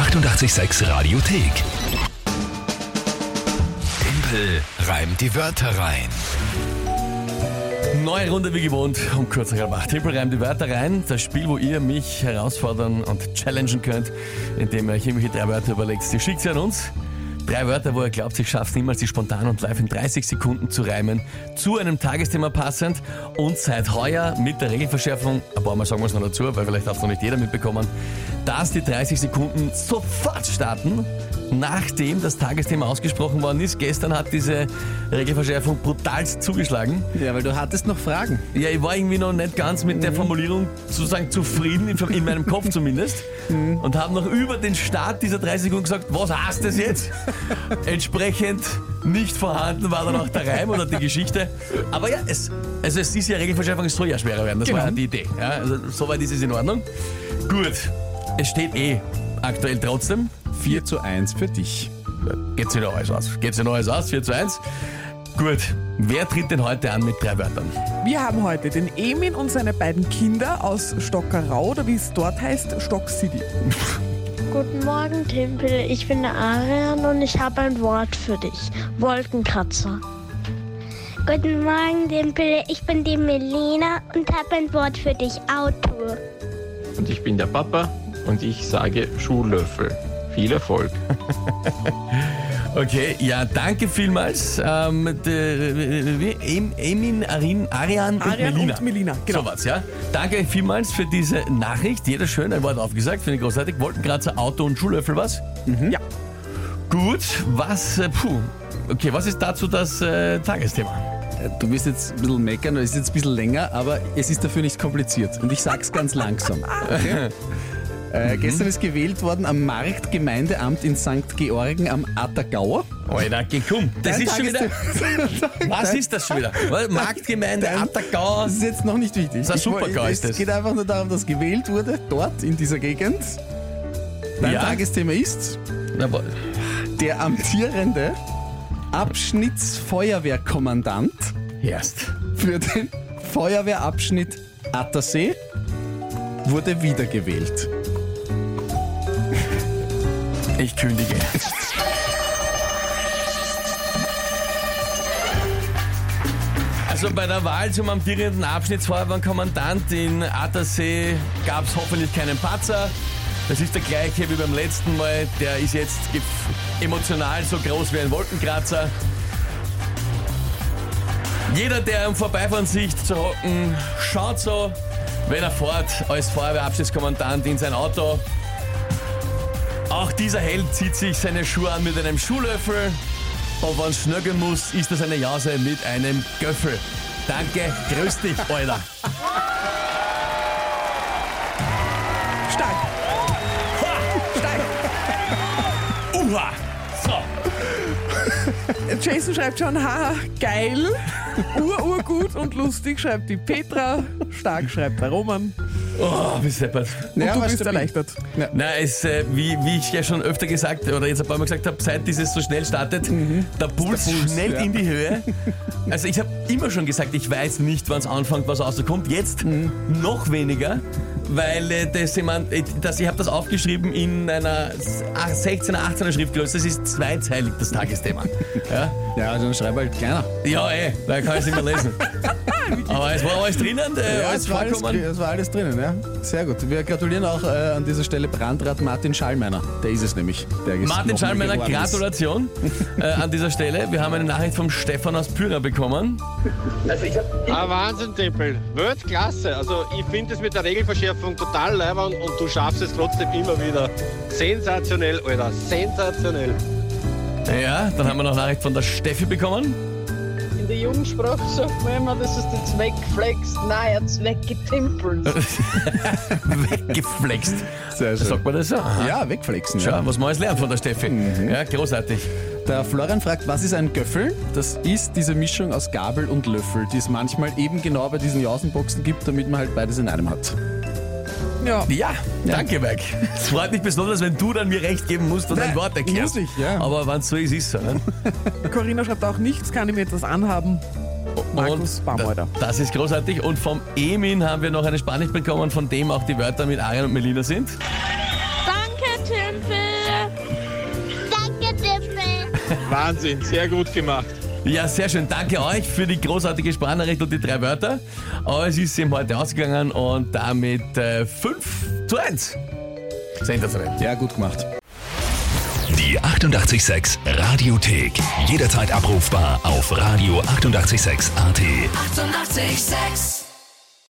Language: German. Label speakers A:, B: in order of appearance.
A: 886 Radiothek. Tempel reimt die Wörter rein.
B: Neue Runde wie gewohnt um kurz nach acht. Tippel reimt die Wörter rein. Das Spiel, wo ihr mich herausfordern und challengen könnt, indem ihr euch irgendwelche drei Wörter überlegt. Die schickt sie an uns. Drei Wörter, wo ihr glaubt, ich schafft niemals, die spontan und live in 30 Sekunden zu reimen, zu einem Tagesthema passend und seit heuer mit der Regelverschärfung, ein paar Mal sagen wir es noch dazu, weil vielleicht hat es noch nicht jeder mitbekommen, dass die 30 Sekunden sofort starten, nachdem das Tagesthema ausgesprochen worden ist. Gestern hat diese Regelverschärfung brutal zugeschlagen.
C: Ja, weil du hattest noch Fragen.
B: Ja, ich war irgendwie noch nicht ganz mit der Formulierung sozusagen zufrieden, in, in meinem Kopf zumindest. Und habe noch über den Start dieser 30 Sekunden gesagt, was heißt das jetzt? Entsprechend nicht vorhanden war dann auch der Reim oder die Geschichte. Aber ja, es, also es ist ja Regelverschärfung, es soll ja schwerer werden. Das
C: Genau.
B: war ja die Idee. Ja, also soweit ist es in Ordnung. Gut, es steht eh aktuell trotzdem.
C: 4 zu 1 für dich.
B: Geht sich noch alles aus. Geht sich noch alles aus, 4 zu 1. Gut, wer tritt denn heute an mit drei Wörtern?
D: Wir haben heute den Emin und seine beiden Kinder aus Stockerau, oder wie es dort heißt, Stock City.
E: Guten Morgen, Timpel. Ich bin der Arian und ich habe ein Wort für dich. Wolkenkratzer.
F: Guten Morgen, Dimpel. Ich bin die Melina und habe ein Wort für dich. Auto.
G: Und ich bin der Papa und ich sage Schuhlöffel. Viel Erfolg.
B: Okay, ja, danke vielmals. Ähm, de, wie, Em, Emin, Arin, Arian und
D: Arian
B: Melina.
D: und Melina, genau.
B: So was, ja. Danke vielmals für diese Nachricht. Jeder schön ein Wort aufgesagt, finde ich großartig. Wolkenkratzer, Auto und Schuhlöffel, was?
D: Ja.
B: Gut, was, äh, puh. Okay, was ist dazu das äh, Tagesthema?
C: Äh, Du wirst jetzt ein bisschen meckern, es ist jetzt ein bisschen länger, aber es ist dafür nicht kompliziert. Und ich sag's ganz langsam. Okay? Äh, gestern ist gewählt worden am Marktgemeindeamt in St. Georgen am Attergauer.
B: Alter, geh, komm. Das
C: Dein
B: ist schon wieder. Was ist das schon wieder? Was? Marktgemeinde,
C: Dein-
B: Attergau.
C: Das ist jetzt noch nicht wichtig.
B: Das ist ein
C: Ich
B: Supergau, ist das.
C: Es geht einfach nur darum, dass gewählt wurde, dort in dieser Gegend. Dein
B: Ja.
C: Tagesthema ist
B: Na, wa-
C: der amtierende Abschnittsfeuerwehrkommandant
B: Erst.
C: für den Feuerwehrabschnitt Attersee wurde wiedergewählt.
B: Ich kündige. Also bei der Wahl zum amtierenden Abschnittsfeuerwehrkommandant in Attersee gab es hoffentlich keinen Patzer. Das ist der gleiche wie beim letzten Mal. Der ist jetzt emotional so groß wie ein Wolkenkratzer. Jeder, der am Vorbeifahren sieht zu hocken, schaut so, wenn er fährt als Feuerwehrabschnittskommandant in sein Auto. Auch dieser Held zieht sich seine Schuhe an mit einem Schuhlöffel. Und wenn es schnögeln muss, ist das eine Jause mit einem Göffel. Danke, grüß dich, Alter.
D: Stark. Stark.
B: Uha! So,
D: Jason schreibt schon, haha, geil. Ur, urgut und lustig, schreibt die Petra. Stark, schreibt der Roman.
B: Oh, wie seppert.
D: Und
C: Ja,
D: du bist erleichtert.
B: Na, es, äh, wie, wie ich ja schon öfter gesagt oder jetzt ein paar Mal gesagt habe, seit dieses so schnell startet, der Puls,
C: der Puls,
B: schnell
C: ja.
B: in die Höhe. Also ich habe immer schon gesagt, ich weiß nicht, wann es anfängt, was rauskommt. Jetzt noch weniger, weil äh, das jemand, äh, das, ich habe das aufgeschrieben in einer 16er, 18er Schriftgröße. Das ist zweizeilig das Tagesthema. Ja,
C: Ja, dann schreib halt kleiner.
B: ja ey, da kann ich es nicht mehr lesen. Aber es war alles drinnen, äh, alles
C: es war alles, es war alles drinnen, ja. Sehr gut. Wir gratulieren auch äh, an dieser Stelle Brandrat Martin Schallmeiner. Der ist es nämlich. Der ist
B: Martin Schallmeiner. Gratulation äh, an dieser Stelle. Wir haben eine Nachricht vom Stefan aus Pyra bekommen.
G: Ah, Wahnsinn, Tippel. Weltklasse. Also, ich finde es mit der Regelverschärfung total leibend und du schaffst es trotzdem immer wieder. Sensationell, Alter. Sensationell.
B: Ja, dann haben wir noch Nachricht von der Steffi bekommen.
H: In der Jugendsprache sagt man immer, das ist der Zweckflex, nein, er zweckgetimpelt.
B: Weggeflext.
C: Sehr schön.
B: Sagt man das so? Aha.
C: Ja, wegflexen.
B: Schau,
C: Ja.
B: was man alles lernt von der Steffi. Ja, großartig.
C: Der Florian fragt, was ist ein Göffel? Das ist diese Mischung aus Gabel und Löffel, die es manchmal eben genau bei diesen Jausenboxen gibt, damit man halt beides in einem hat.
D: Ja.
B: Ja, danke, Mike. Es freut mich besonders, wenn du dann mir recht geben musst und
C: Nein, ein
B: Wort erklärst.
C: Muss ich, ja.
B: Aber wenn es so ist, ist es so. Ne?
D: Corinna schreibt auch nichts, kann ich mir etwas anhaben.
B: Und
D: Baumhalter.
B: Das ist großartig. Und vom Emin haben wir noch eine Spanisch bekommen, von dem auch die Wörter mit Arian und Melina sind.
E: Danke, Tümpel. Danke, Tümpel.
G: Wahnsinn, sehr gut gemacht.
B: Ja, sehr schön. Danke euch für die großartige Sprachnachricht und die drei Wörter. Aber es ist ihm heute ausgegangen und damit äh, 5 zu 1. Sensationell.
C: Ja, gut gemacht.
A: Die 88,6 Radiothek. Jederzeit abrufbar auf radio886.at. 88,6.
I: Eighty-eight, sex.